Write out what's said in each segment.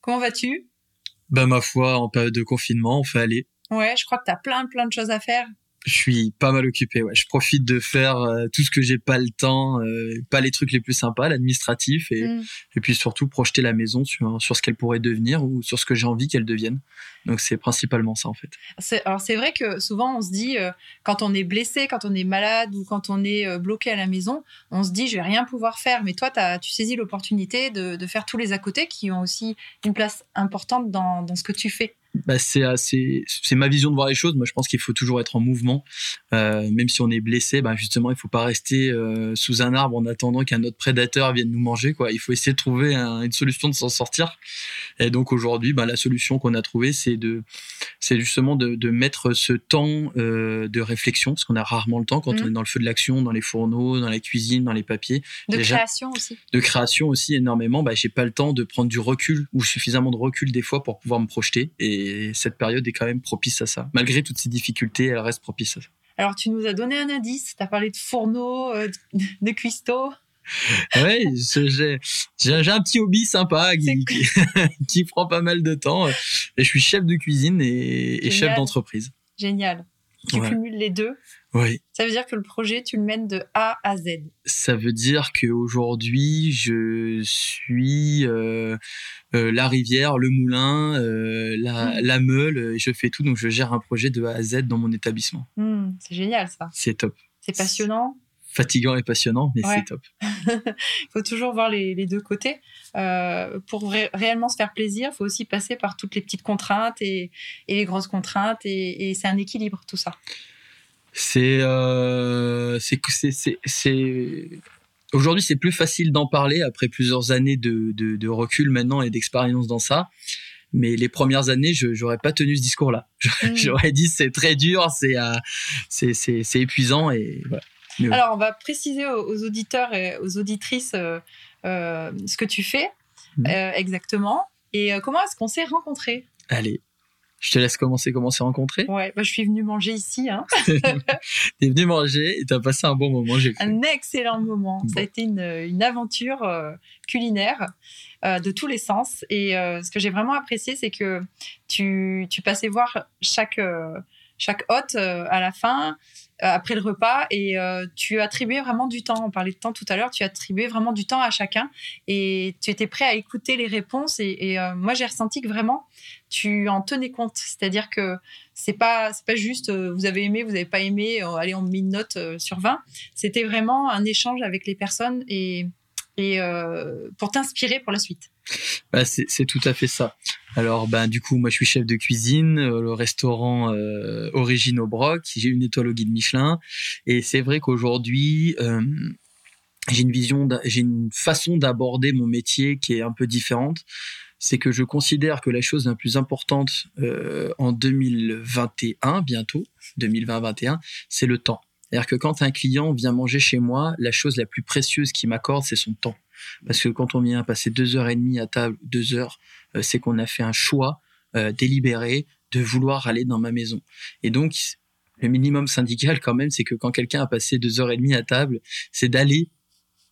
Comment vas-tu? Ben ma foi, en période de confinement, on fait aller. Ouais, je crois que tu as plein plein de choses à faire je suis pas mal occupé. Ouais. Je profite de faire euh, tout ce que j'ai pas le temps, euh, pas les trucs les plus sympas, l'administratif, et, mm. et puis surtout projeter la maison sur, sur ce qu'elle pourrait devenir ou sur ce que j'ai envie qu'elle devienne. Donc c'est principalement ça en fait. Alors c'est vrai que souvent on se dit euh, quand on est blessé, quand on est malade ou quand on est bloqué à la maison, on se dit je vais rien pouvoir faire. Mais toi as, tu saisis l'opportunité de, de, faire tous les à côté qui ont aussi une place importante dans, dans ce que tu fais bah, c'est c'est ma vision de voir les choses. Moi, je pense qu'il faut toujours être en mouvement, euh, même si on est blessé. Bah, justement, il faut pas rester euh, sous un arbre en attendant qu'un autre prédateur vienne nous manger. Quoi, il faut essayer de trouver une solution de s'en sortir. Et donc aujourd'hui, bah, la solution qu'on a trouvée, c'est de, c'est justement de, de, mettre ce temps euh, de réflexion, parce qu'on a rarement le temps quand mmh. on est dans le feu de l'action, dans les fourneaux, dans la cuisine, dans les papiers. De création aussi. De création aussi énormément. Bah, j'ai pas le temps de prendre du recul ou suffisamment de recul des fois pour pouvoir me projeter et et cette période est quand même propice à ça. Malgré toutes ces difficultés, elle reste propice à ça. Alors, tu nous as donné un indice, tu as parlé de fourneaux, euh, de cuistots. oui, j'ai, un petit hobby sympa qui, prend pas mal de temps. Et je suis chef de cuisine et, chef d'entreprise. Génial. Tu cumules les deux. Oui. Ça veut dire que le projet, tu le mènes de A à Z. Ça veut dire qu'aujourd'hui, je suis euh, euh, la rivière, le moulin, euh, la, hmm. la, meule, je fais tout. Donc, je gère un projet de A à Z dans mon étabbissement. Hmm, c'est génial, ça. C'est top. C'est passionnant. Fatigant et passionnant, mais c'est top. Il faut toujours voir les, les deux côtés. pour réellement se faire plaisir, il faut aussi passer par toutes les petites contraintes et, et les grosses contraintes. Et, et c'est un équilibre, tout ça. C'est euh, c'est aujourd'hui c'est plus facile d'en parler après plusieurs années de, de, de recul maintenant et d'expérience dans ça. Mais les premières années, je j'aurais pas tenu ce discours-là. Mm. J'aurais dit c'est très dur, c'est euh, c'est épuisant et voilà. Alors on va préciser aux, auditeurs et aux auditrices euh, euh ce que tu fais mm. euh, exactement et comment est-ce qu'on s'est rencontrés? Allez, je te laisse commencer comment s'est rencontré. Ouais, bah, je suis venue manger ici. Hein. T'es venue manger et t'as passé un bon moment. J'ai un excellent moment. Ça a été une, une aventure culinaire de tous les sens. Et ce que j'ai vraiment apprécié, c'est que tu, tu passais voir chaque chaque hôte à la fin après le repas et euh, tu attribuais vraiment du temps. On parlait de temps tout à l'heure, tu attribuais vraiment du temps à chacun et tu étais prêt à écouter les réponses. Et, euh, moi, j'ai ressenti que vraiment tu en tenais compte. C'est-à-dire que c'est pas c'est pas juste vous avez aimé, vous avez pas aimé, allez on met une note sur 20. C'était vraiment un échange avec les personnes et et pour t'inspirer pour la suite. Bah, c'est tout à fait ça. Alors, ben, du coup, moi, je suis chef de cuisine, euh, le restaurant euh, Origine au Broc. J'ai une étoile au guide Michelin. Et c'est vrai qu'aujourd'hui, euh, j'ai une vision, j'ai une façon d'aborder mon métier qui est un peu différente. C'est que je considère que la chose la plus importante euh, en 2021, bientôt, 2020-2021, c'est le temps. C'est-à-dire que quand un client vient manger chez moi, la chose la plus précieuse qu'il m'accorde, c'est son temps. Parce que quand on vient passer deux heures et demie à table, deux heures, euh, c'est qu'on a fait un choix euh, délibéré de vouloir aller dans ma maison. Et donc, le minimum syndical quand même, c'est que quand quelqu'un a passé deux heures et demie à table, c'est d'aller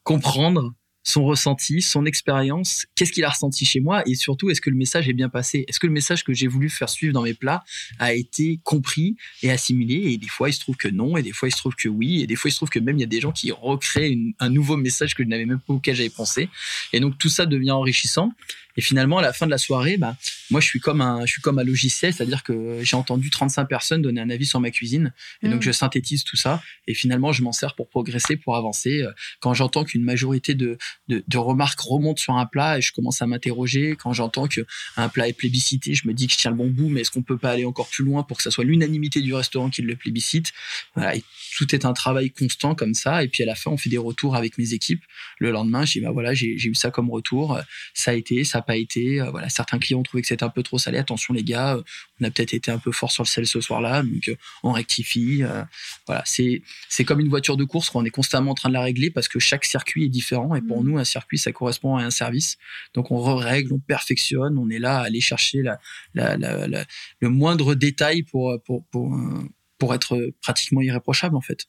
comprendre son ressenti, son expérience, qu'est-ce qu'il a ressenti chez moi et surtout est-ce que le message est bien passé? Est-ce que le message que j'ai voulu faire suivre dans mes plats a été compris et assimilé? Et des fois il se trouve que non, et des fois il se trouve que oui, et des fois il se trouve que même il y a des gens qui recréent un nouveau message que je n'avais même pas auquel j'avais pensé. Et donc tout ça devient enrichissant. Et finalement, à la fin de la soirée, bah, moi, je suis comme un, je suis comme un logiciel, c'est-à-dire que j'ai entendu 35 personnes donner un avis sur ma cuisine, et donc mm. je synthétise tout ça, et finalement, je m'en sers pour progresser, pour avancer. Quand j'entends qu'une majorité de, de, de, remarques remontent sur un plat, et je commence à m'interroger. Quand j'entends qu'un plat est plébiscité, je me dis que je tiens le bon bout, mais est-ce qu'on peut pas aller encore plus loin pour que ça soit l'unanimité du restaurant qui le plébiscite? Voilà. Et tout est un travail constant comme ça. Et puis à la fin, on fait des retours avec mes équipes. Le lendemain, je dis bah voilà, j'ai eu ça comme retour. Ça a été, ça n'a pas été. Euh, voilà, certains clients ont trouvé que c'était un peu trop salé. Attention les gars, on a peut-être été un peu fort sur le sel ce soir-là, donc on rectifie. Voilà, c'est c'est comme une voiture de course. On est constamment en train de la régler parce que chaque circuit est différent. Et pour mmh. nous, un circuit, ça correspond à un service. Donc on règle, on perfectionne. On est là à aller chercher la, la, la, le moindre détail pour pour pour pour être pratiquement irréprochable en fait.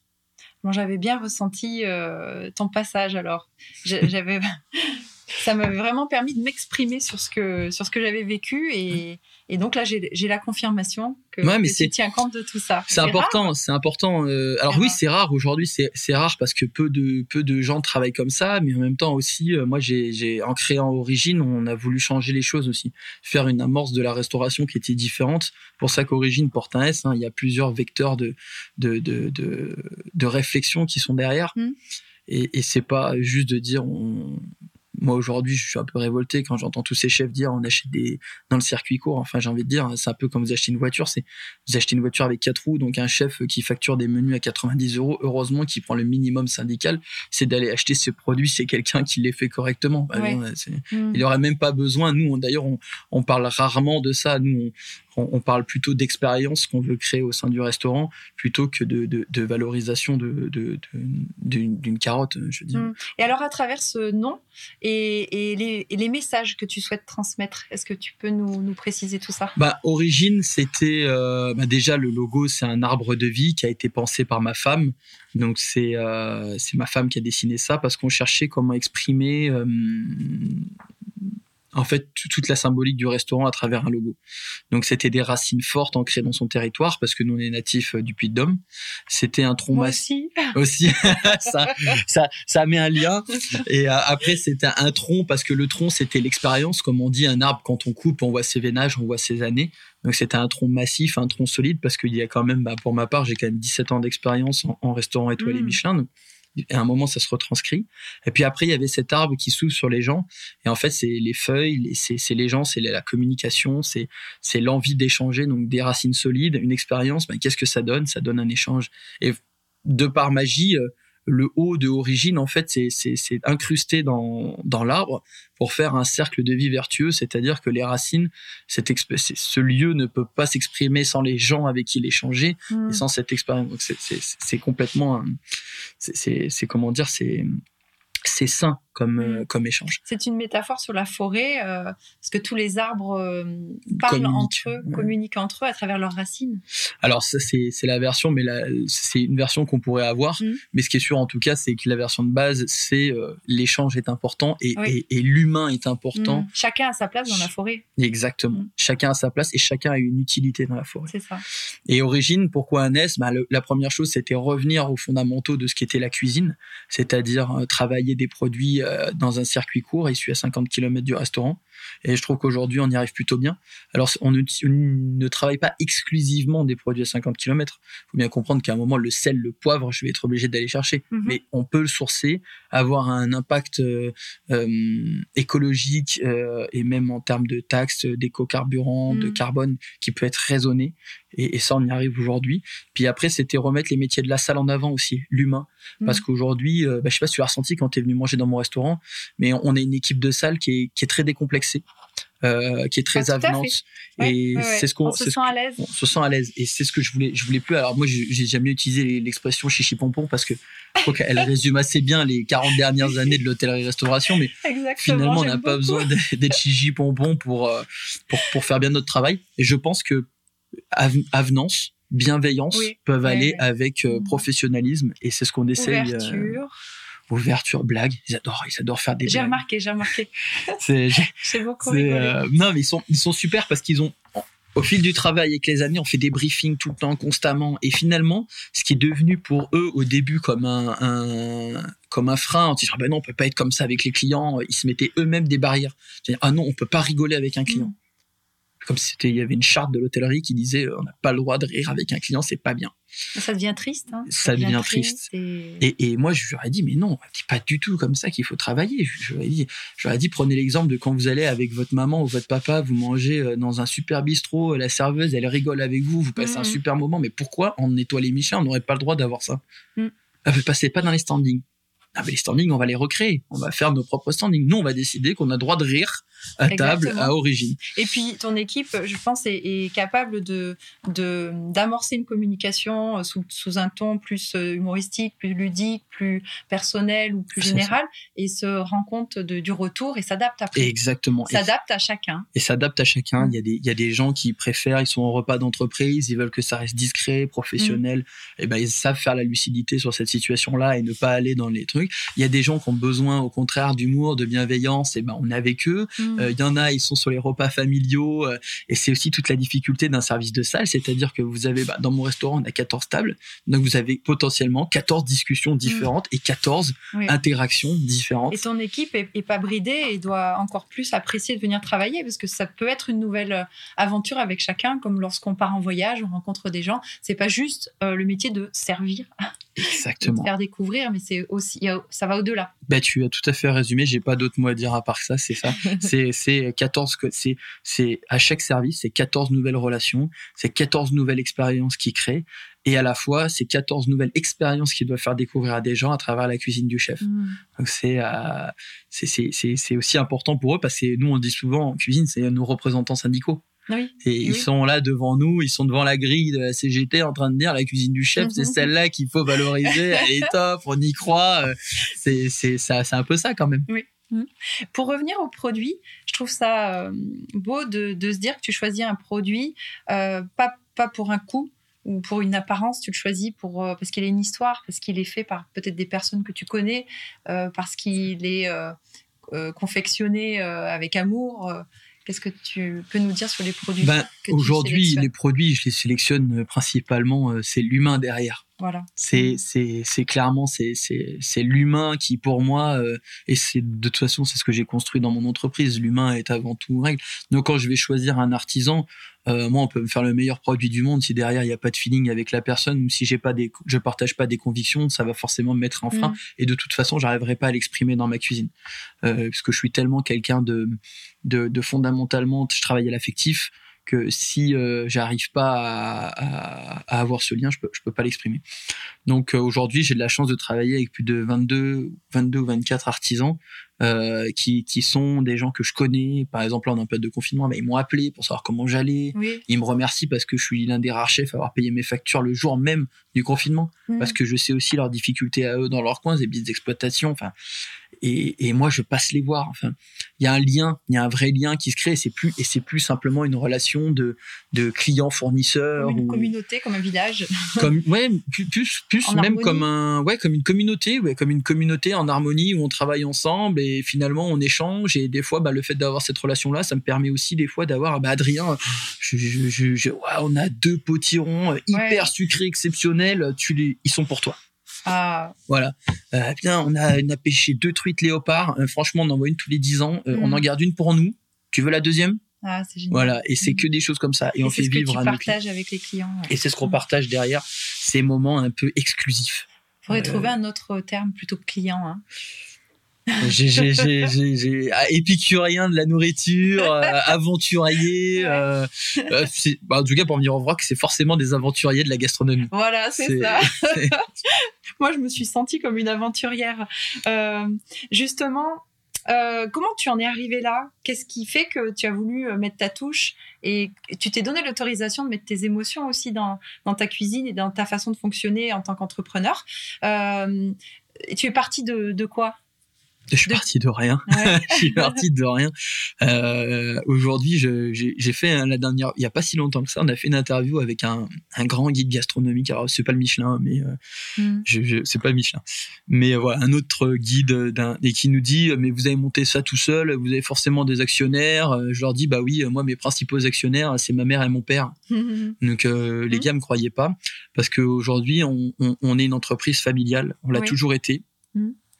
Bon, j'avais bien ressenti euh, ton passage alors. J'avais, ça m'avait vraiment permis de m'exprimer sur ce que sur ce que j'avais vécu et, et donc là, j'ai la confirmation que, ouais, mais tu tiens compte de tout ça. C'est important, c'est important. Euh, alors oui, c'est rare aujourd'hui, c'est rare parce que peu de peu de gens travaillent comme ça, mais en même temps aussi, euh, moi, j'ai en créant Origine, on a voulu changer les choses aussi, faire une amorce de la restauration qui était différente. Pour ça qu'Origine porte un S. Hein, il y a plusieurs vecteurs de de de de, de réflexion qui sont derrière. Mmh. Et, et c'est pas juste de dire on, moi aujourd'hui je suis un peu révolté quand j'entends tous ces chefs dire on achète des dans le circuit court enfin j'ai envie de dire c'est un peu comme vous achetez une voiture c'est vous achetez une voiture avec quatre roues donc un chef qui facture des menus à 90 euros heureusement qui prend le minimum syndical c'est d'aller acheter ce produit c'est quelqu'un qui les fait correctement bah mmh. il aurait même pas besoin nous d'ailleurs on, on, parle rarement de ça nous on, parle plutôt d'expérience qu'on veut créer au sein du restaurant plutôt que de, valorisation d'une de, carotte, je dire. Mmh. Et alors, à travers ce nom et, les, messages que tu souhaites transmettre, est-ce que tu peux nous, préciser tout ça? Bah, Origine, c'était euh, bah, déjà le logo, c'est un arbre de vie qui a été pensé par ma femme. Donc, c'est euh, ma femme qui a dessiné ça parce qu'on cherchait comment exprimer. Euh, en fait toute la symbolique du restaurant à travers un logo. Donc c'était des racines fortes ancrées dans son territoire parce que nous on est natifs euh, du Puy-de-Dôme. C'était un tronc massif aussi. ça, ça ça met un lien et euh, après c'était un tronc parce que le tronc c'était l'expérience comme on dit un arbre quand on coupe on voit ses vénages, on voit ses années. Donc c'était un tronc massif, un tronc solide parce qu'il y a quand même bah, pour ma part, j'ai quand même 17 ans d'expérience en, restaurant étoilé mmh. Michelin et à un moment ça se retranscrit. Et puis après il y avait cet arbre qui s'ouvre sur les gens et en fait c'est les feuilles, c'est les gens, c'est la communication, c'est l'envie d'échanger donc des racines solides, une expérience. Ben, qu'est-ce que ça donne? Ça donne un échange et de par magie euh, le haut de origine, en fait, c'est incrusté dans, dans l'arbre pour faire un cercle de vie vertueux, c'est-à-dire que les racines, ce lieu ne peut pas s'exprimer sans les gens avec qui il échanger et mmh. sans cette expérience. Donc c'est complètement, c'est comment dire, c'est c'est sain comme, mm. euh, comme échange. C'est une métaphore sur la forêt, euh, parce que tous les arbres euh, parlent entre eux, communiquent entre eux à travers leurs racines. Alors ça c'est la version, mais c'est une version qu'on pourrait avoir. Mm. Mais ce qui est sûr en tout cas, c'est que la version de base, c'est l'échange est important et, et, l'humain est important. Mm. Chacun a sa place dans la forêt. Exactement. Chacun a sa place et chacun a une utilité dans la forêt. C'est ça. Et origine, pourquoi un S bah, La première chose, c'était revenir aux fondamentaux de ce qu'était la cuisine, c'est-à-dire travailler des produits dans un circuit court, issu à 50 km du restaurant. Et je trouve qu'aujourd'hui, on y arrive plutôt bien. Alors, on ne, travaille pas exclusivement des produits à 50 km. Il faut bien comprendre qu'à un moment, le sel, le poivre, je vais être obligé d'aller chercher. Mhm. Mais on peut le sourcer, avoir un impact euh, euh, écologique et même en termes de taxes, d'éco-carburant, de mhm. carbone, qui peut être raisonné. Et, ça, on y arrive aujourd'hui. Puis après, c'était remettre les métiers de la salle en avant aussi, l'humain. Parce mm. qu'aujourd'hui, euh, bah, je sais pas si tu l'as ressenti quand tu es venu manger dans mon restaurant, mais on est une équipe de salle qui est, qui est très décomplexée. Euh, qui est très ah, avenante. Et c'est ce qu'on se sent à l'aise. on se sent à l'aise. Et c'est ce que je voulais je voulais plus. Alors moi j'ai jamais utilisé l'expression chichi pompon parce que je crois qu'elle résume assez bien les 40 dernières années de l'hôtellerie restauration mais finalement on n'a pas besoin d'être chichi pompon pour, euh, pour pour faire bien notre travail. Et je pense que avenance, bienveillance peuvent aller avec euh, mm. professionnalisme. Et c'est ce qu'on essaye. Euh, ouverture. blague, ils adorent, ils adorent faire des blagues. J'ai remarqué, j'ai remarqué. c'est beaucoup. Euh, non, mais ils sont, ils sont super parce qu'ils ont, au fil du travail avec les années, on fait des briefings tout le temps, constamment. Et finalement, ce qui est devenu pour eux au début comme un, comme un frein, on dit ah ben non, on peut pas être comme ça avec les clients. Ils se mettaient eux-mêmes des barrières. Ah non, on peut pas rigoler avec un client. Mm comme si il y avait une charte de l'hôtellerie qui disait, on n'a pas le droit de rire avec un client, c'est pas bien. Ça devient triste. Hein ça, devient, triste. Et... Et, moi, je leur ai dit, mais non, c'est pas du tout comme ça qu'il faut travailler. Je, leur ai dit, je dit, prenez l'exemple de quand vous allez avec votre maman ou votre papa, vous mangez euh, dans un super bistrot, la serveuse, elle rigole avec vous, vous passez un super moment, mais pourquoi en étoilé Michelin, on n'aurait pas le droit d'avoir ça? Mmh. ne passez pas dans les standings. Ah, mais les standings, on va les recréer. On va faire nos propres standings. Nous, on va décider qu'on a droit de rire à table à origine. Et puis ton équipe, je pense, est, capable de d'amorcer une communication euh, sous, sous, un ton plus euh, humoristique, plus ludique, plus personnel ou plus général, et se rend compte de, du retour et s'adapte après. Exactement. S'adapte à chacun. Et s'adapte à chacun. Mm. Il y a des il y a des gens qui préfèrent, ils sont en repas d'entreprise, ils veulent que ça reste discret, professionnel. Mm. Et ben ils savent faire la lucidité sur cette situation-là et ne pas aller dans les trucs. Il y a des gens qui ont besoin, au contraire, d'humour, de bienveillance. Et ben on est avec eux. Mm. Il euh, y en a, ils sont sur les repas familiaux. Euh, et c'est aussi toute la difficulté d'un service de salle. C'est-à-dire que vous avez, bah, dans mon restaurant, on a 14 tables. Donc vous avez potentiellement 14 discussions mm. différentes et 14 interactions différentes. Et ton équipe est, pas bridée et doit encore plus apprécier de venir travailler parce que ça peut être une nouvelle euh, aventure avec chacun, comme lorsqu'on part en voyage, on rencontre des gens. C'est pas juste le métier de servir. Exactement. de faire découvrir, mais c'est aussi, ça va au-delà. Bah, tu as tout à fait résumé. J'ai pas d'autres mots à dire à part ça. C'est ça. c'est, c'est 14, c'est, c'est, à chaque service, c'est 14 nouvelles relations, c'est 14 nouvelles expériences qui créent. Et à la fois, c'est 14 nouvelles expériences qui doivent faire découvrir à des gens à travers la cuisine du chef. Mm. Donc c'est, euh, c'est, c'est, c'est, c'est aussi important pour eux parce que nous, on dit souvent en cuisine, c'est nos représentants syndicaux. Oui. Et ils sont là devant nous, ils sont devant la grille de la CGT en train de dire la cuisine du chef, c'est celle-là qu'il faut valoriser, elle est top, on y croit. Euh, c'est, c'est, ça, c'est un peu ça quand même. Oui. Mmh. Pour revenir au produit, je trouve ça euh, beau de, de, se dire que tu choisis un produit euh, pas, pas pour un coût ou pour une apparence, tu le choisis pour, parce qu'il a une histoire, parce qu'il est fait par peut-être des personnes que tu connais, parce qu'il est confectionné avec amour. Qu'est-ce que tu peux nous dire sur les produits ben, Aujourd'hui, les produits, je les sélectionne principalement, euh, c'est l'humain derrière. Voilà. C'est c'est clairement c'est l'humain qui pour moi euh, et c'est de toute façon c'est ce que j'ai construit dans mon entreprise. L'humain est avant tout règle. Donc quand je vais choisir un artisan, euh, moi on peut me faire le meilleur produit du monde si derrière il n'y a pas de feeling avec la personne ou si j'ai pas des je partage pas des convictions, ça va forcément me mettre en frein mm. et de toute façon j'arriverai pas à l'exprimer dans ma cuisine euh, parce que je suis tellement quelqu'un de, de de fondamentalement je travaille à l'affectif que si euh, j'arrive pas à, avoir ce lien, je peux, je peux pas l'exprimer. Donc euh, aujourd'hui, j'ai de la chance de travailler avec plus de 22, 22 ou 24 artisans euh, qui, qui sont des gens que je connais. Par exemple, là, en période de confinement, ils m'ont appelé pour savoir comment j'allais. Ils me remercient parce que je suis l'un des rares chefs à avoir payé mes factures le jour même du confinement, mmh. parce que je sais aussi leurs difficultés à eux dans leur coin, des petites d'exploitation. Enfin, et, et, moi je passe les voir. Enfin, il y a un lien, il y a un vrai lien qui se crée. C'est plus et c'est plus simplement une relation de de client fournisseur. Comme une communauté, comme un village. Comme ouais, plus plus, même comme un ouais comme une communauté, ouais comme une communauté en harmonie où on travaille ensemble et finalement on échange. Et des fois, bah, le fait d'avoir cette relation là, ça me permet aussi des fois d'avoir bah, Adrien. Je, je, je, on a deux potirons hyper sucrés exceptionnels. Tu les, ils sont pour toi. Ah. Voilà. Euh, bien, on a, on a pêché deux truites léopards. Euh, franchement, on en voit une tous les 10 ans. Euh, on mm. en garde une pour nous. Tu veux la deuxième? Ah, c'est génial. Voilà, et c'est mm. que des choses comme ça. Et, on fait ce vivre que tu partages avec les clients. Et c'est ce qu'on partage derrière, ces moments un peu exclusifs. Il faudrait trouver un autre terme plutôt que client. Hein j'ai ah, épicurien de la nourriture, euh, aventurier. Euh, euh bah, en tout cas, pour venir en que c'est forcément des aventuriers de la gastronomie. Voilà, c'est ça. Moi, je me suis sentie comme une aventurière. Euh, justement, comment tu en es arrivé là? Qu'est-ce qui fait que tu as voulu mettre ta touche? Et tu t'es donné l'autorisation de mettre tes émotions aussi dans, dans, ta cuisine et dans ta façon de fonctionner en tant qu'entrepreneur Tu es parti de, de quoi? Je suis parti de rien. je suis parti de rien. Euh, Aujourd'hui, j'ai fait la dernière, il y a pas si longtemps que ça, on a fait une interview avec un, un grand guide gastronomique. Alors c'est pas le Michelin, mais euh, mm. je, je c'est pas le Michelin, mais euh, voilà un autre guide d'un et qui nous dit mais vous avez monté ça tout seul, vous avez forcément des actionnaires. Euh, je leur dis bah oui, moi mes principaux actionnaires c'est ma mère et mon père. Donc euh, les mm. gars me croyaient pas parce qu'aujourd'hui on, on, on, est une entreprise familiale, on l'a toujours été.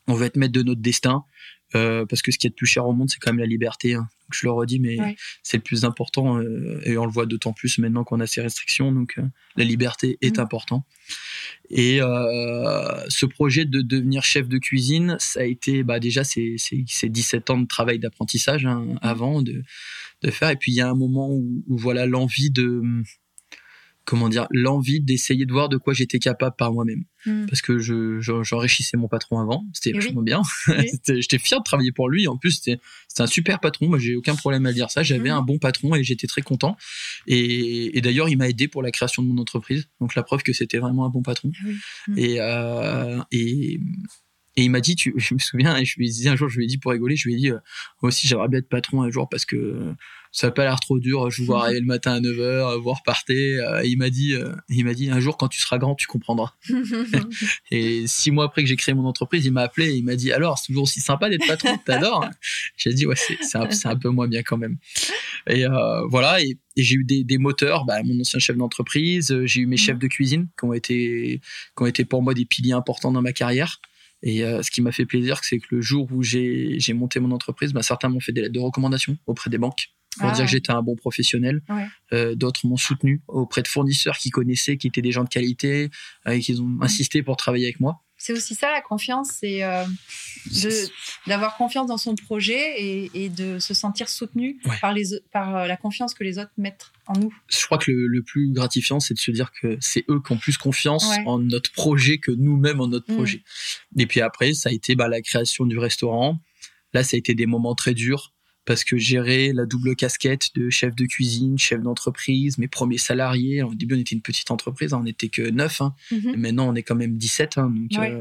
Mm on veut être maître de notre destin. Euh, parce que ce qui est le plus cher au monde, c'est quand même la liberté. Hein. je le redis, mais c'est le plus important euh, et on le voit d'autant plus maintenant qu'on a ces restrictions. Donc, euh, la liberté est mmh. important. Et ce projet de devenir chef de cuisine, ça a été bah, déjà c'est 17 ans de travail d'apprentissage hein, mmh. avant de, de faire. Et puis il y a un moment où, où voilà l'envie de comment dire, l'envie d'essayer de voir de quoi j'étais capable par moi-même. Hmm. Parce que je, j'enrichissais mon patron avant, c'était eh vachement bien. j'étais fier de travailler pour lui. En plus, c'était, un super patron. Moi, j'ai aucun problème à dire ça. J'avais hmm. un bon patron et j'étais très content. Et, d'ailleurs, il m'a aidé pour la création de mon entreprise. Donc, la preuve que c'était vraiment un bon patron. Ah hmm. Et, euh, et, et il m'a dit, tu, je me souviens, et je lui ai dit un jour, je lui ai dit pour rigoler, je lui ai dit, euh, moi aussi j'aimerais bien être patron un jour parce que ça n'a pas l'air trop dur, je vous vois arriver le matin à 9h, vous repartez. Euh, et il m'a dit, euh, il m'a dit, un jour quand tu seras grand, tu comprendras. et six mois après que j'ai créé mon entreprise, il m'a appelé et il m'a dit, alors, c'est toujours aussi sympa d'être patron, t'adores. j'ai dit, ouais, c'est un, un, peu moins bien quand même. Et voilà, et, j'ai eu des, des moteurs, bah, mon ancien chef d'entreprise, j'ai eu mes chefs de cuisine qui ont été, qui ont été pour moi des piliers importants dans ma carrière. Et euh, ce qui m'a fait plaisir, c'est que le jour où j'ai monté mon entreprise, bah, certains m'ont fait des lettres de recommandation auprès des banques pour dire que ah. j'étais un bon professionnel. Euh, D'autres m'ont soutenu auprès de fournisseurs qui connaissaient, qui étaient des gens de qualité, euh, et qui ont insisté pour travailler avec moi c'est aussi ça la confiance, c'est euh, d'avoir confiance dans son projet et, de se sentir soutenu par, les, par la confiance que les autres mettent en nous. Je crois que le, plus gratifiant, c'est de se dire que c'est eux qui ont plus confiance en notre projet que nous-mêmes en notre mm. projet. Et puis après, ça a été bah, la création du restaurant. Là, ça a été des moments très durs parce que gérer la double casquette de chef de cuisine, chef d'entreprise, mes premiers salariés. au début, on était une petite entreprise, hein, on n'était que 9. Hein. Mhm. Maintenant, on est quand même 17. Hein, donc, euh,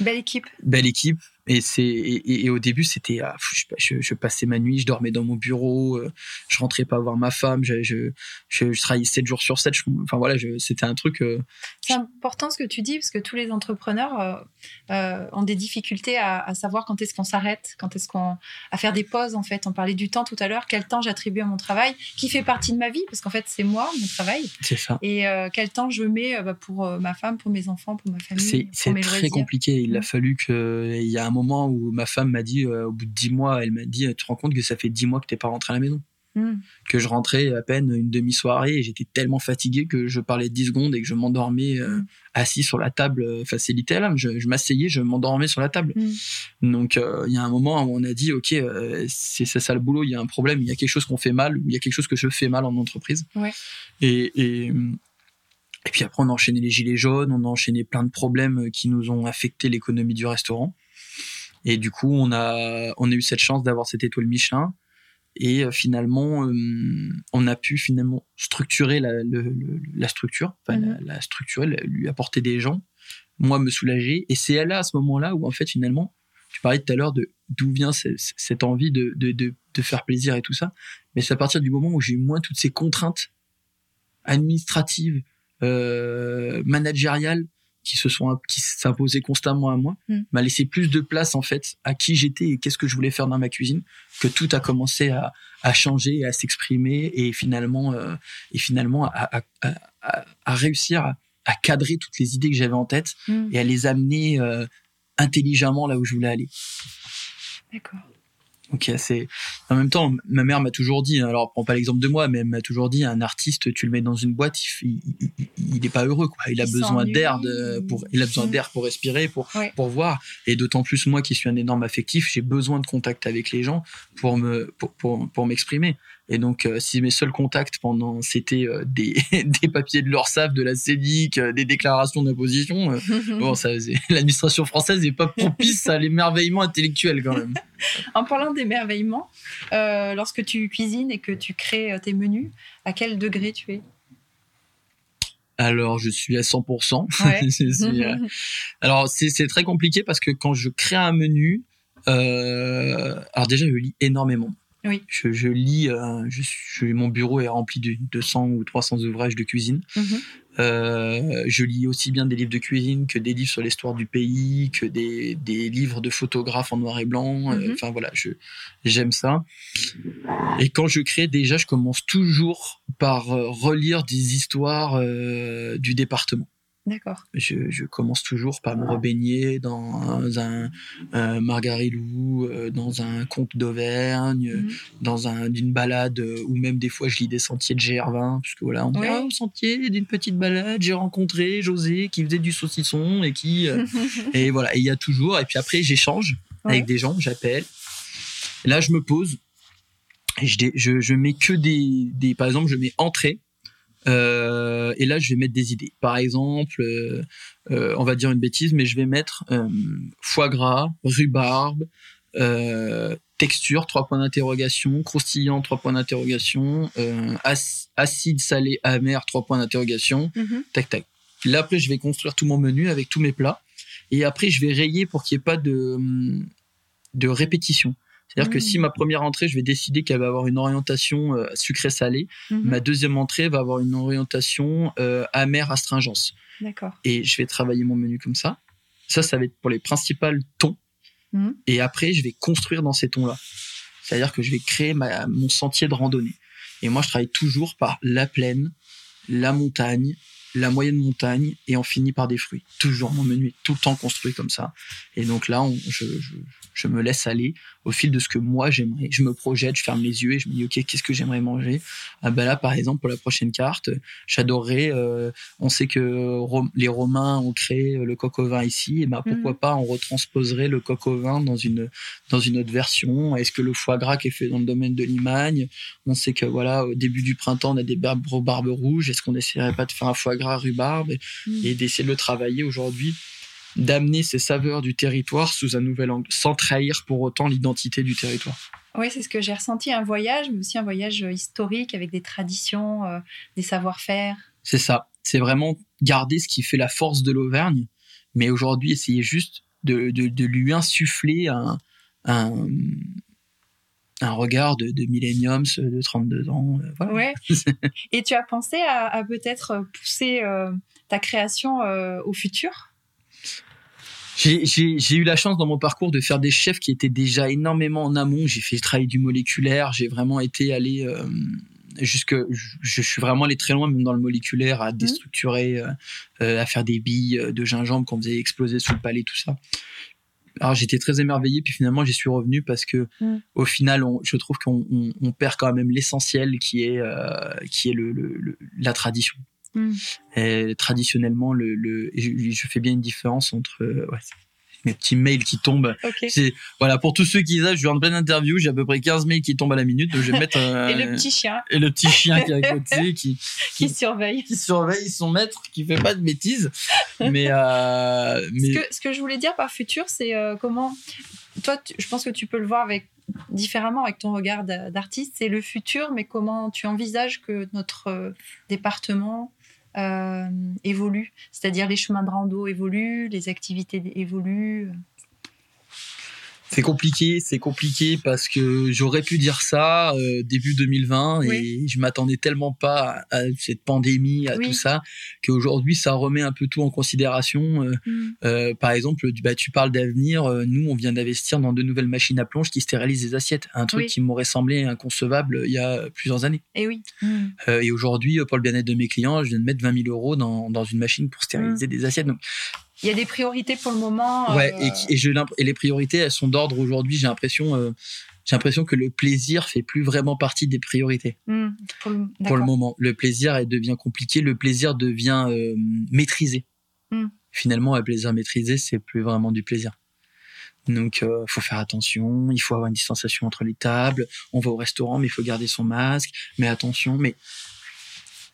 belle équipe. Belle équipe. Et c'est et, au début c'était ah, je, je, passais ma nuit, je dormais dans mon bureau, euh, je rentrais pas voir ma femme, je je, je, travaillais 7 jours sur 7, enfin voilà, c'était un truc euh, C'est important ce que tu dis parce que tous les entrepreneurs euh, ont des difficultés à, à savoir quand est-ce qu'on s'arrête, quand est-ce qu'on à faire des pauses en fait. On parlait du temps tout à l'heure, quel temps j'attribue à mon travail qui fait partie de ma vie parce qu'en fait c'est moi mon travail. C'est ça. Et quel temps je mets bah, pour ma femme, pour mes enfants, pour ma famille. C'est très compliqué, il a mmh. fallu que il y a un moment où ma femme m'a dit, euh, au bout de dix mois, elle m'a dit, tu te rends compte que ça fait dix mois que t'es pas rentré à la maison? Hmm. Que je rentrais à peine une demi-soirée et j'étais tellement fatigué que je parlais dix secondes et que je m'endormais euh, hmm. assis sur la table, euh, enfin c'est littéral, je, je m'asseyais, je m'endormais sur la table. Hmm. Donc il y a un moment où on a dit, ok, c'est ça, le boulot, il y a un problème, il y a quelque chose qu'on fait mal, ou il y a quelque chose que je fais mal en entreprise. Et, et et puis après, on a enchaîné les gilets jaunes, on a enchaîné plein de problèmes qui nous ont affecté l'économie du restaurant. Et du coup, on a, on a eu cette chance d'avoir cette étoile Michelin. Et euh, finalement, euh, on a pu finalement structurer la, la structure, enfin, la, mhm. la, structurer, lui apporter des gens, moi me soulager. Et c'est là, à ce moment-là, où en fait, finalement, tu parlais tout à l'heure de d'où vient cette envie de, de, de, de, faire plaisir et tout ça. Mais c'est à partir du moment où j'ai eu moins toutes ces contraintes administratives, euh, managériales, qui se sont qui s'imposaient constamment à moi mm. m'a laissé plus de place en fait à qui j'étais et qu'est-ce que je voulais faire dans ma cuisine que tout a commencé à, à changer à s'exprimer et finalement euh, et finalement à, à, à, réussir à, cadrer toutes les idées que j'avais en tête mm. et à les amener euh, intelligemment là où je voulais aller d'accord C'est en même temps, ma mère m'a toujours dit. Hein, alors, prends pas l'exemple de moi, mais elle m'a toujours dit un artiste, tu le mets dans une boîte, il, il, il, est pas heureux, quoi. Il a besoin d'air pour, il a besoin d'air pour respirer, pour pour voir. Et d'autant plus moi qui suis un énorme affectif, j'ai besoin de contact avec les gens pour me pour pour, pour m'exprimer. Et donc, euh, si mes seuls contacts pendant c'était euh, des, des papiers de l'ORSAF, de la CEDIC, euh, des déclarations d'imposition, bon, l'administration française n'est pas propice à l'émerveillement intellectuel quand même. en parlant d'émerveillement, lorsque tu cuisines et que tu crées tes menus, à quel degré tu es? Alors, je suis à 100%. Ouais. alors, c'est très compliqué parce que quand je crée un menu, alors déjà, je lis énormément. Oui. Je, je lis, euh, je, mon bureau est rempli de 200 ou 300 ouvrages de cuisine. Mhm. Euh, je lis aussi bien des livres de cuisine que des livres sur l'histoire du pays, que des, des, livres de photographes en noir et blanc. Euh, mhm. Enfin voilà, je j'aime ça. Et quand je crée, déjà, je commence toujours par euh, relire des histoires du département. D'accord. Je, commence toujours par me rebaigner dans un, un margarilou, euh, dans un conte d'Auvergne, mhm. dans un, d'une balade, euh, ou même des fois je lis des sentiers de GR20, puisque voilà, on dit, ah, au sentier d'une petite balade, j'ai rencontré José qui faisait du saucisson et qui. Euh, et voilà, et il y a toujours, et puis après j'échange avec des gens, j'appelle. Là, je me pose, et je, je, je mets que des, des. Par exemple, je mets entrée euh, et là, je vais mettre des idées. Par exemple, euh, euh, on va dire une bêtise, mais je vais mettre foie gras, rhubarbe, texture, trois points d'interrogation, croustillant, trois points d'interrogation, acide, salé, amer, trois points d'interrogation, mm-hmm. tac, tac. Là, après, je vais construire tout mon menu avec tous mes plats. Et après, je vais rayer pour qu'il n'y ait pas de, de répétition. C'est-à-dire que si mmh. ma première entrée, je vais décider qu'elle va avoir une orientation euh, sucré-salé, mmh. ma deuxième entrée va avoir une orientation euh, amère astringence. D'accord. Et je vais travailler mon menu comme ça. Ça, ça va être pour les principaux tons. Mmh. Et après, je vais construire dans ces tons-là. C'est-à-dire que je vais créer mon sentier de randonnée. Et moi, je travaille toujours par la plaine, la montagne, la moyenne montagne et on finit par des fruits. Toujours mon menu est tout le temps construit comme ça. Et donc là, je, je me laisse aller au fil de ce que moi j'aimerais. Je me projette, je ferme les yeux et je me dis ok qu'est-ce que j'aimerais manger? Ah ben là par exemple pour la prochaine carte, j'adorerais. Euh, on sait que les Romains ont créé le coq au vin ici, et ben pourquoi mhm. pas on retransposerait le coq au vin dans une dans une autre version. Est-ce que le foie gras qui est fait dans le domaine de Limagne, on sait que voilà au début du printemps on a des barbes, barbes rouges. Est-ce qu'on n'essaierait pas de faire un foie gras rhubarbe et, et d'essayer de le travailler aujourd'hui? d'amener ces saveurs du territoire sous un nouvel angle, sans trahir pour autant l'identité du territoire. Oui, c'est ce que j'ai ressenti, un voyage, mais aussi un voyage historique avec des traditions, euh, des savoir-faire. C'est ça, c'est vraiment garder ce qui fait la force de l'Auvergne, mais aujourd'hui essayer juste de, lui insuffler un, un, regard de, de millenniums de 32 ans. Euh, ouais. Et tu as pensé à, peut-être pousser euh, ta création au futur? J'ai eu la chance dans mon parcours de faire des chefs qui étaient déjà énormément en amont. J'ai fait le travail du moléculaire, j'ai vraiment été allé euh, jusque. Je, suis vraiment allé très loin, même dans le moléculaire, à mmh. déstructurer, euh, euh, à faire des billes de gingembre qu'on faisait exploser sous le palais, tout ça. Alors j'étais très émerveillé, puis finalement j'y suis revenu parce que mmh. au final, je trouve qu'on on, perd quand même l'essentiel qui est qui est le, le, la tradition. Mm. Et traditionnellement, le, le je, fais bien une différence entre euh, ouais, mes petits mails qui tombent. C'est voilà pour tous ceux qui savent, je suis en pleine interview, j'ai à peu près 15 mails qui tombent à la minute, donc je vais mettre et le petit chien et le petit chien qui est à côté qui, qui, surveille qui surveille son maître qui fait pas de bêtises. Mais euh, mais ce que, ce que je voulais dire par futur, c'est euh, comment toi, je pense que tu peux le voir avec différemment avec ton regard d'artiste, c'est le futur, mais comment tu envisages que notre département euh, évolue, c'est-à-dire les chemins de rando évoluent, les activités évoluent. C'est compliqué, c'est compliqué parce que j'aurais pu dire ça euh, début 2020 et je m'attendais tellement pas à, cette pandémie, à tout ça, qu'aujourd'hui ça remet un peu tout en considération. Euh, mm. euh, par exemple, bah, tu parles d'avenir, nous on vient d'investir dans de nouvelles machines à plonge qui stérilisent les assiettes, un truc qui m'aurait semblé inconcevable il y a plusieurs années. Et oui. Mm. et aujourd'hui, pour le bien-être de mes clients, je viens de mettre 20 000 euros dans, dans une machine pour stériliser mm. des assiettes. Donc il y a des priorités pour le moment. Ouais, et, euh, et, les priorités, elles sont d'ordre aujourd'hui. J'ai l'impression, euh, j'ai l'impression que le plaisir fait plus vraiment partie des priorités hmm, pour, le, moment. Le plaisir, elle devient compliqué. Le plaisir devient euh, maîtrisé. Hmm. Finalement, un plaisir maîtrisé, c'est plus vraiment du plaisir. Donc, il faut faire attention. Il faut avoir une distanciation entre les tables. On va au restaurant, mais il faut garder son masque. Mais attention, mais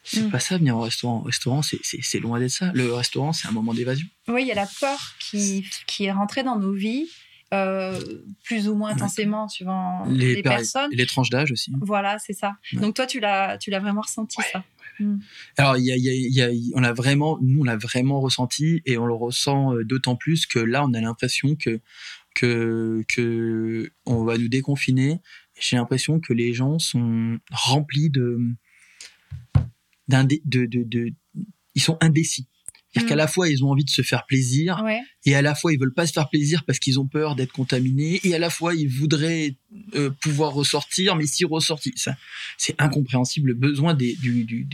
c'est mm. pas ça, venir au restaurant. Au restaurant, c'est loin d'être ça. Le restaurant, c'est un moment d'évasion. Oui, il y a la peur qui, qui est rentrée dans nos vies. Euh, plus ou moins intensément suivant les, personnes. Les tranches d'âge aussi. Voilà, c'est ça. Donc toi, tu l'as, tu l'as vraiment ressenti ça. Mm. Alors, y a, y a, on l'a vraiment, nous, on l'a vraiment ressenti et on le ressent euh, d'autant plus que là, on a l'impression que que que on va nous déconfiner. J'ai l'impression que les gens sont remplis de de, de, ils sont indécis. C'est-à-dire qu'à mm. la fois, ils ont envie de se faire plaisir, et à la fois, ils veulent pas se faire plaisir parce qu'ils ont peur d'être contaminés, et à la fois, ils voudraient euh, pouvoir ressortir, mais s'ils ressortent, ça, c'est incompréhensible. Le besoin des, du, du,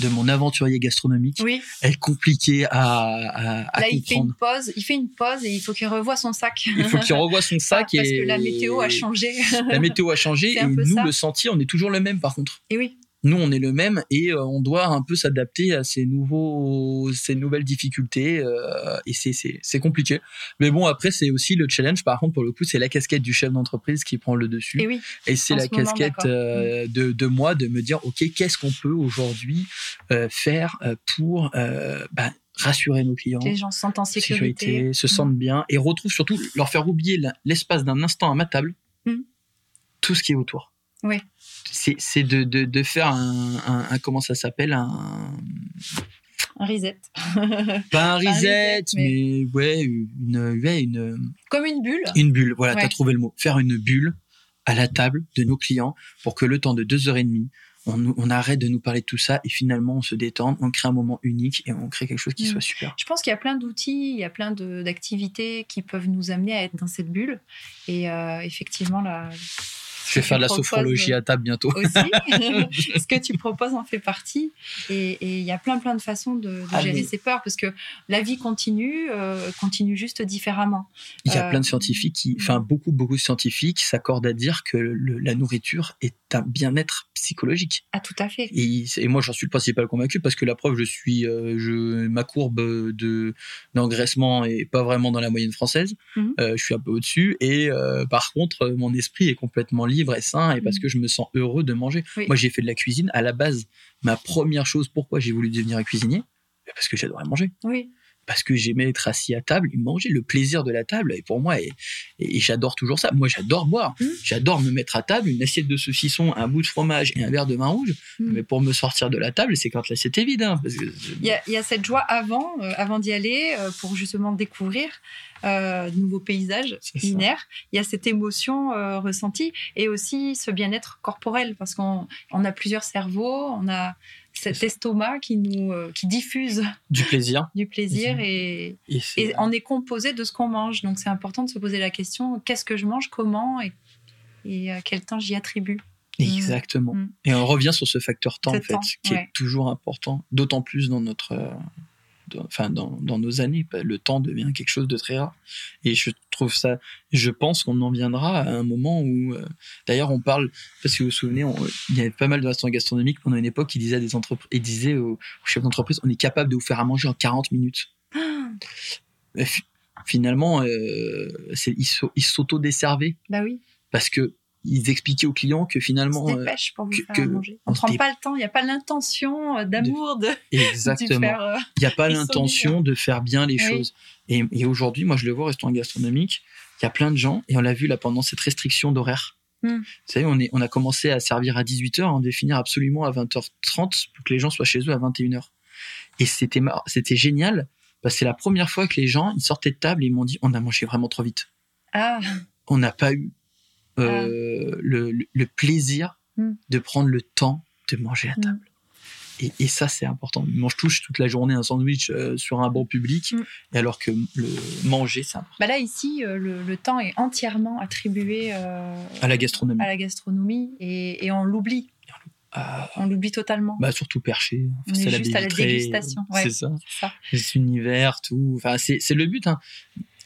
de mon aventurier gastronomique Oui. est compliqué à, à, à Là, il fait comprendre. une pause. Il fait une pause et il faut qu'il revoie son sac. Il faut qu'il revoie son sac Parce et que la météo a changé. La météo a changé et nous, ça. le sentier, on est toujours le même par contre. Et oui. Nous, on est le même et euh, on doit un peu s'adapter à ces nouveaux, ces nouvelles difficultés euh, et c'est c'est compliqué. Mais bon, après, c'est aussi le challenge. Par contre, pour le coup, c'est la casquette du chef d'entreprise qui prend le dessus. Et oui. Et c'est la ce casquette euh, de, de moi de me dire, OK, qu'est-ce qu'on peut aujourd'hui euh, faire pour bah, rassurer nos clients, Les gens se sentent en sécurité. se sentent bien et retrouvent surtout leur faire oublier l'espace d'un instant à ma table Mm. tout ce qui est autour. Oui. C'est c'est de, de, de faire un, un- un- comment ça s'appelle un Un reset. pas un Pas un reset reset, mais, ouais une ouais, une Comme une bulle. une bulle. Voilà, Ouais. t'as trouvé le mot. Faire une bulle à la table de nos clients pour que le temps de deux heures et demie, on, on arrête de nous parler de tout ça et finalement on se détende, on crée un moment unique et on crée quelque chose qui Mm. soit super. Je pense qu'il y a plein d'outils, il y a plein de- d'activités qui peuvent nous amener à être dans cette bulle. Et euh, effectivement, là, Je vais faire de la sophrologie à table bientôt. aussi, ce que tu proposes en fait partie. Et il y a plein plein de façons de, de Ah, gérer ses peurs parce que la vie continue, euh, continue juste différemment. Il y a Euh, plein de scientifiques qui, enfin beaucoup beaucoup de scientifiques s'accordent à dire que le- la nourriture est un bien-être psychologique. Ah tout à fait. Et, et moi, j'en suis le principal convaincu parce que la preuve, je suis, euh, je, ma courbe de d'engraissement est pas vraiment dans la moyenne française. Euh, je suis un peu au-dessus. Et par contre, mon esprit est complètement libre et sain et parce Mhm. que je me sens heureux de manger. Oui. Moi, j'ai fait de la cuisine à la base. Ma première chose, pourquoi j'ai voulu devenir cuisinier? Parce que j'adorais manger Oui. Parce que j'aimais être assis à table et manger le plaisir de la table et pour moi et, et j'adore toujours ça moi j'adore boire Mm. j'adore me mettre à table une assiette de saucisson un bout de fromage et un verre de vin rouge Mm. mais pour me sortir de la table c'est quand l'assiette est vide hein, parce que Il y a, il y a cette joie avant, euh, avant d'y aller, euh, pour justement découvrir euh, de nouveaux paysages culinaires. Il y a cette émotion ressentie et aussi ce bien-être corporel parce qu'on on a plusieurs cerveaux, on a cet estomac qui nous euh, qui diffuse du plaisir du plaisir et, et, on est composé de ce qu'on mange. Donc c'est important de se poser la question qu'est-ce que je mange, comment et, et à quel temps j'y attribue. exactement Mm. et on revient sur ce facteur temps en fait temps, qui ouais. est toujours important d'autant plus dans notre euh, dans- enfin dans, dans nos années le temps devient quelque chose de très rare. Et je trouve ça je pense qu'on en viendra à un moment où euh, d'ailleurs on parle parce que vous vous souvenez on- il y avait pas mal de restaurants gastronomiques pendant une époque qui disaient à des entreprises et disaient aux, aux chefs d'entreprise on est capable de vous faire à manger en 40 minutes. Finalement euh, ils s'auto-desservaient. Bah oui, parce que ils expliquaient aux clients que on finalement se euh, dépêche pour vous que- faire que à manger. On on prend pas le temps, il n'y a pas l'intention euh, d'amour de, exactement euh, Il n'y a pas l'intention de faire bien les Oui. choses. Et, et aujourd'hui, moi, je le vois au restaurant gastronomique, il y a plein de gens, et on l'a vu là pendant cette restriction d'horaire. Mm. Vous savez, on, est, on a commencé à servir à 18h, on devait finir absolument à 20h30 pour que les gens soient chez eux à 21h. Et c'était c'était génial, parce que c'est la première fois que les gens, ils sortaient de table et ils m'ont dit, on a mangé vraiment trop vite. Ah, On n'a pas eu euh, le, le- le plaisir Mm. de prendre le temps de manger à Mm. table. Et, et ça, c'est important. Moi, je touche toute la journée un sandwich euh, sur un banc public, Mm. et alors que le manger, c'est important. bah là ici, euh, le, le temps est entièrement attribué À la gastronomie. à la gastronomie et, et on l'oublie. Ah, On l'oublie totalement. bah, surtout perché. Est c'est la juste à la dégustation, ouais. C'est ça. C'est ça. Cet univers, tout. Enfin, c'est c'est le but. Hein.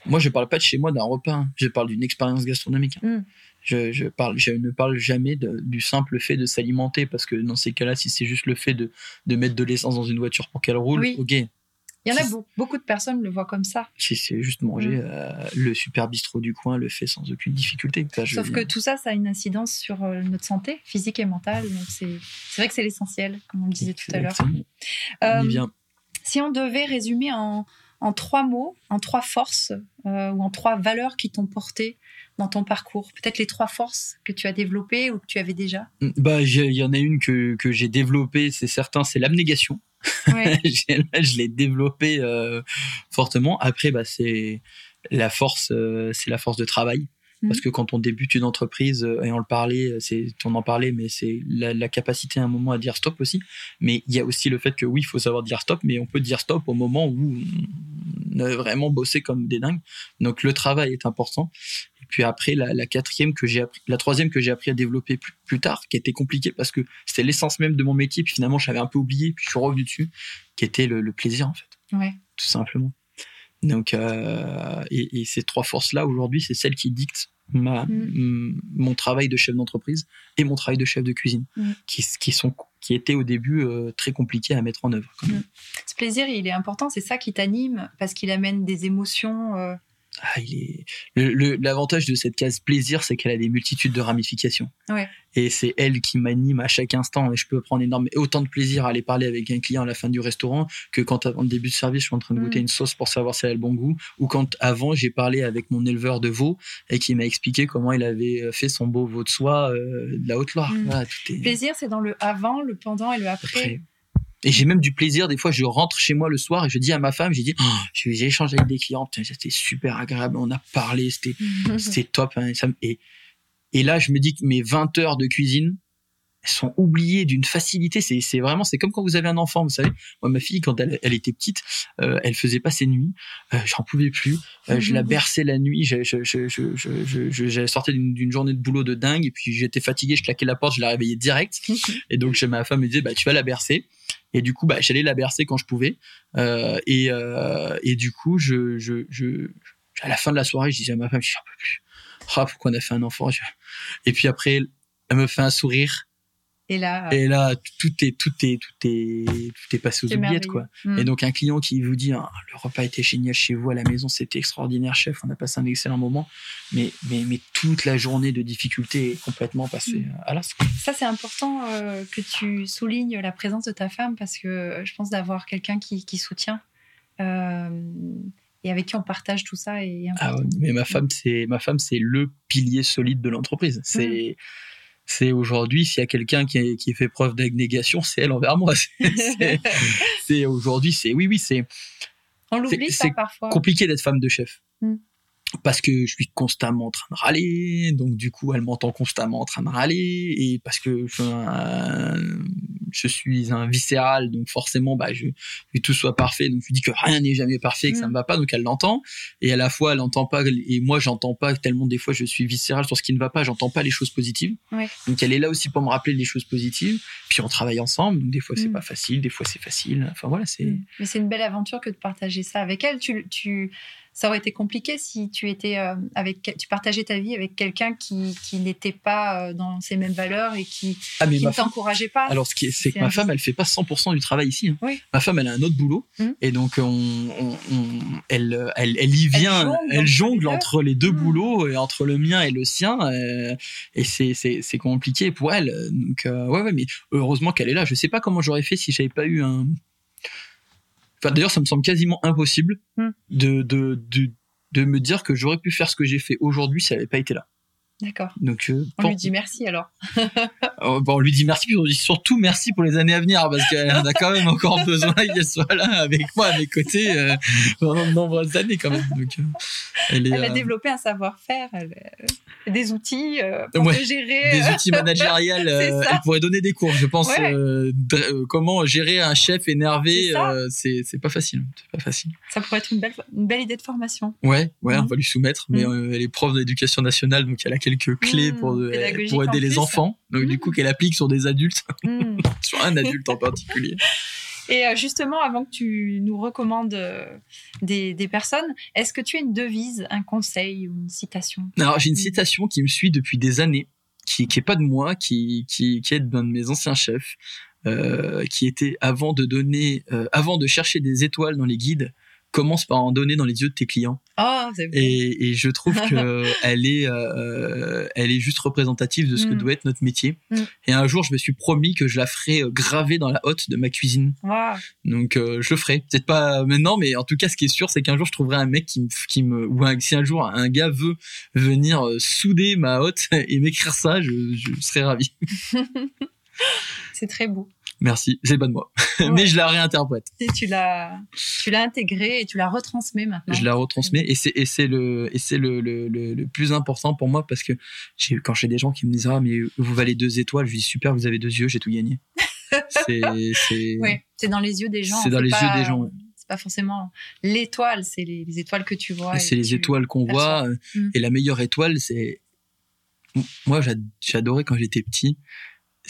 Moi, je parle pas de chez moi d'un repas. hein. Je parle d'une expérience gastronomique. hein. Je, je, parle, je ne parle jamais de- du simple fait de s'alimenter parce que dans ces cas-là, si c'est juste le fait de, de mettre de l'essence dans une voiture pour qu'elle roule, Oui. ok. Il y en a beaucoup de personnes le voient comme ça. Si c'est juste manger, Mm. euh, le super bistrot du coin le fait sans aucune difficulté. Enfin, Sauf que tout ça, ça a une incidence sur euh, notre santé physique et mentale. Donc c'est c'est vrai que c'est l'essentiel, comme on le disait tout à l'heure. exactement. On y Euh, vient. Si on devait résumer en, en trois mots, en trois forces euh, ou en trois valeurs qui t'ont porté dans ton parcours, peut-être les trois forces que tu as développées ou que tu avais déjà. Bah, j'ai- il y en a une que, que j'ai développée, c'est certain, c'est l'abnégation. Ouais. Je l'ai développé euh, fortement. Après, bah, c'est la force, euh, c'est la force de travail. Parce Mhm. que quand on débute une entreprise, euh, et on le parlait, c'est, on en parlait, mais c'est la, la capacité à un moment à dire stop aussi. Mais il y a aussi le fait que oui, il faut savoir dire stop, mais on peut dire stop au moment où on a vraiment bossé comme des dingues. Donc le travail est important. Et Puis après, la, quatrième que j'ai appris, la troisième que j'ai appris à développer plus, tard, qui était compliquée parce que c'était l'essence même de mon métier. Puis finalement, j'avais un peu oublié. Puis je suis revenu dessus, qui était le, plaisir en fait. Ouais. Tout simplement. Donc, euh, et, ces trois forces-là aujourd'hui, c'est celles qui dictent ma, mm. mon travail de chef d'entreprise et mon travail de chef de cuisine, mm. qui, qui, sont, qui étaient au début euh, très compliqués à mettre en œuvre. Mm. Ce plaisir, il est important, c'est ça qui t'anime, parce qu'il amène des émotions. Euh, ah, il est l'avantage de cette case plaisir, c'est qu'elle a des multitudes de ramifications. Et c'est elle qui m'anime à chaque instant. Et je peux prendre énorme, autant de plaisir à aller parler avec un client à la fin du restaurant que quand avant le début de service, je suis en train de goûter mm. une sauce pour savoir si elle a le bon goût, ou quand avant j'ai parlé avec mon éleveur de veau et qui m'a expliqué comment il avait fait son beau veau de soie euh, de la Haute-Loire. Mm. Plaisir, c'est dans le avant, le pendant et le après. Et j'ai même du plaisir. Des fois, je rentre chez moi le soir et je dis à ma femme, j'ai dit, oh, j'ai échangé avec des clients, c'était super agréable. On a parlé, c'était, c'était top. Hein, et, et là, je me dis que mes 20 heures de cuisine, sont oubliées d'une facilité. C'est, c'est vraiment, c'est comme quand vous avez un enfant, vous savez. Moi, ma fille, quand elle, elle était petite, euh, elle faisait pas ses nuits. Euh, j'en pouvais plus. Euh, je la berçais la nuit. Je, je, je, je, je, sortais d'une, journée de boulot de dingue et puis j'étais fatigué. Je claquais la porte, je la réveillais direct. et donc, ma femme me disait, bah, tu vas la bercer. Et du coup, bah, j'allais la bercer quand je pouvais. Euh, et, euh, et du coup, je, je, je, à la fin de la soirée, je disais à ma femme, je peux plus. Ah, pourquoi on a fait un enfant Et puis après, elle me fait un sourire. Et là, et là, tout est, tout est, tout est, tout est passé aux oubliettes, quoi. Mm. Et donc, un client qui vous dit, ah, le repas était génial chez vous à la maison, c'était extraordinaire, chef, on a passé un excellent moment. Mais, mais, mais toute la journée de difficulté est complètement passée mm. à l'as. Ça, c'est important euh, que tu soulignes la présence de ta femme parce que je pense d'avoir quelqu'un qui, qui, soutient. Euh, et avec qui on partage tout ça et ah mais ma femme c'est ma femme c'est le pilier solide de l'entreprise c'est mm c'est aujourd'hui, s'il y a quelqu'un qui, qui, fait preuve d'abnégation, c'est elle envers moi. C'est aujourd'hui, c'est oui, oui, c'est. On l'oublie ça parfois. Compliqué d'être femme de chef. Hmm parce que je suis constamment en train de râler, donc du coup elle m'entend constamment en train de râler, et parce que je, je suis un viscéral, donc forcément bah je, que tout soit parfait, donc je dis que rien n'est jamais parfait, et que ça me va pas, donc elle l'entend, et à la fois elle entend pas, et moi j'entends pas tellement des fois je suis viscéral sur ce qui ne va pas, j'entends pas les choses positives, donc elle est là aussi pour me rappeler les choses positives, puis on travaille ensemble, donc des fois c'est mm. pas facile, des fois c'est facile, enfin voilà c'est. Mm. Mais c'est une belle aventure que de partager ça avec elle, tu, tu ça aurait été compliqué si tu étais euh, avec tu partageais ta vie avec quelqu'un qui, qui n'était pas euh, dans ces mêmes valeurs et qui, ah, ne t'encourageait pas. Alors ce qui c'est que ma femme elle fait pas 100% du travail ici. Hein. Ma femme elle a un autre boulot hum. et donc on, elle, elle, elle y vient, elle jongle, entre les deux hum. boulots et entre le mien et le sien euh, et c'est c'est compliqué pour elle. Donc ouais ouais mais heureusement qu'elle est là. Je sais pas comment j'aurais fait si j'avais pas eu un d'ailleurs, ça me semble quasiment impossible hmm. de, de, de, de, me dire que j'aurais pu faire ce que j'ai fait aujourd'hui si elle n'avait pas été là. D'accord. Donc, euh, on lui dit merci alors. Bon, on lui dit merci, puis on lui dit surtout merci pour les années à venir parce qu'elle a quand même encore besoin qu'elle soit là avec moi à mes côtés euh, pendant de nombreuses années quand même. Donc, euh, elle, a développé un savoir-faire, des outils pour gérer. Des outils managériels. elle pourrait donner des cours, je pense. comment gérer un chef énervé, c'est pas facile. C'est pas facile. Ça pourrait être une belle, une belle idée de formation. Ouais, ouais, on mhm. va lui soumettre, mais mhm. elle est prof d'éducation nationale, donc elle a quelques clés pour, mmh, pour aider les enfants. Donc, du coup, mmh. qu'elle applique sur des adultes, mmh. sur un adulte en particulier. Et euh, justement, avant que tu nous recommandes euh, des, des personnes, est-ce que tu as une devise, un conseil ou une citation Alors, j'ai une citation qui me suit depuis des années, qui, qui est pas de moi, qui, qui, qui est d'un de mes anciens chefs, euh, qui était avant de donner, euh, avant de chercher des étoiles dans les guides, commence par en donner dans les yeux de tes clients. Oh, et, et, je trouve que elle est, euh, elle est juste représentative de ce que mm. doit être notre métier. Mm. Et un jour, je me suis promis que je la ferais euh, graver dans la hotte de ma cuisine. Donc, euh, je le ferai. Peut-être pas maintenant, mais en tout cas, ce qui est sûr, c'est qu'un jour, je trouverai un mec qui me, qui me ou un, si un jour un gars veut venir souder ma hotte et m'écrire ça, je, je serai ravi. c'est très beau. Merci, c'est pas de moi. Mais je la réinterprète. Et tu l'as, tu l'as intégrée et tu la retransmets maintenant. Je la retransmets et c'est, et c'est le, et c'est le, le, le, plus important pour moi parce que j'ai, quand j'ai des gens qui me disent, ah, mais vous valez deux étoiles, je dis, super, vous avez deux yeux, j'ai tout gagné. c'est, c'est, ouais, c'est dans les yeux des gens. C'est dans les yeux des gens pas forcément l'étoile, c'est les, étoiles que tu vois. C'est les étoiles qu'on voit. Mm. Et la meilleure étoile, c'est moi j'adorais quand j'étais petit.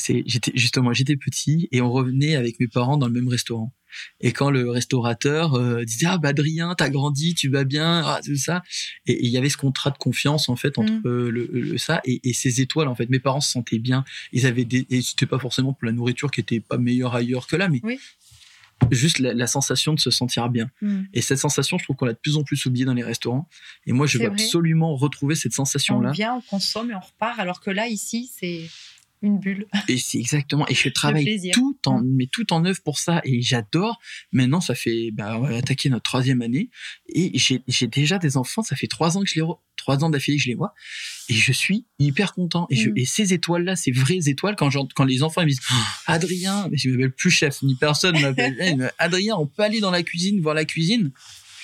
C'est j'étais justement j'étais petit et on revenait avec mes parents dans le même restaurant. Et quand le restaurateur euh, disait ah bah Adrien t'as grandi tu vas bien ah, tout ça. Et il y avait ce contrat de confiance en fait entre mm. euh, le, ça et, et, ces étoiles en fait. Mes parents se sentaient bien. Ils avaient des et c'était pas forcément pour la nourriture qui était pas meilleure ailleurs que là mais juste la, sensation de se sentir bien. Mm. et cette sensation je trouve qu'on l'a de plus en plus oubliée dans les restaurants. Et moi je veux absolument retrouver cette sensation là on vient on consomme et on repart alors que là ici c'est une bulle. Et c'est exactement. Et je travaille tout en, mais tout en œuvre pour ça. Et j'adore. Maintenant, ça fait, bah, on va attaquer notre troisième année. Et j'ai déjà des enfants. Ça fait trois ans que je les, trois ans d'affilée que je les vois. Et je suis hyper content. Et, je, mm. et ces étoiles-là, ces vraies étoiles, quand, quand les enfants me disent, oh, Adrien, mais je m'appelle plus chef, ni personne m'appelle, eh, Adrien, on peut aller dans la cuisine, voir la cuisine?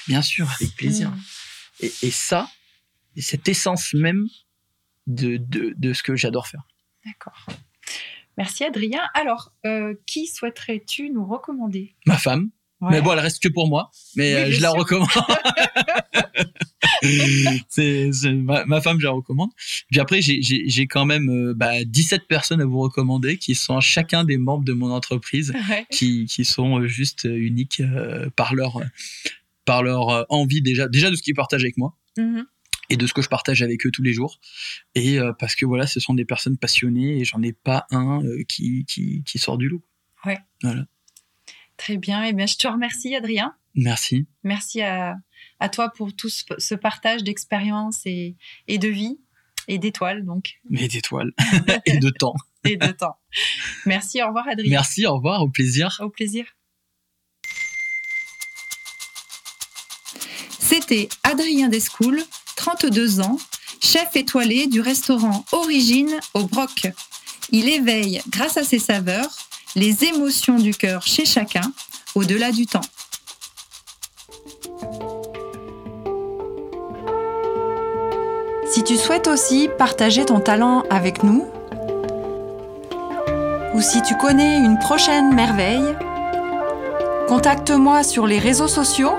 Bien sûr, avec plaisir. Mm. Et, et ça, cette essence même de, de, de ce que j'adore faire. D'accord. Merci Adrien. Alors, euh, qui souhaiterais-tu nous recommander? Ma femme. Mais bon, elle reste que pour moi, mais euh, je la recommande. c'est ma, femme, je la recommande. Puis après, j'ai quand même euh, bah, 17 personnes à vous recommander qui sont chacun des membres de mon entreprise, qui, qui sont juste uniques par leur par leur envie déjà déjà de ce qu'ils partagent avec moi. Mm-hmm et de ce que je partage avec eux tous les jours. Et euh, parce que voilà, ce sont des personnes passionnées et j'en ai pas un euh, qui, qui, qui, sort du loup. Ouais. Voilà. Très bien. Et eh bien, je te remercie, Adrien. Merci. Merci à, à toi pour tout ce, partage d'expérience et, et de vie et d'étoiles, donc. Mais d'étoiles et de temps. et de temps. Merci. Au revoir, Adrien. Merci. Au revoir. Au plaisir. Au plaisir. C'était Adrien Descoules 32 ans, chef étoilé du restaurant Origine au Broc. Il éveille, grâce à ses saveurs, les émotions du cœur chez chacun, au-delà du temps. Si tu souhaites aussi partager ton talent avec nous, ou si tu connais une prochaine merveille, contacte-moi sur les réseaux sociaux.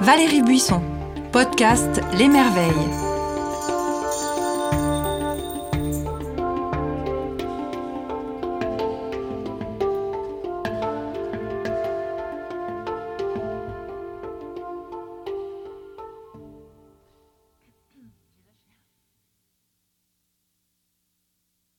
Valérie Buisson podcast Les Merveilles.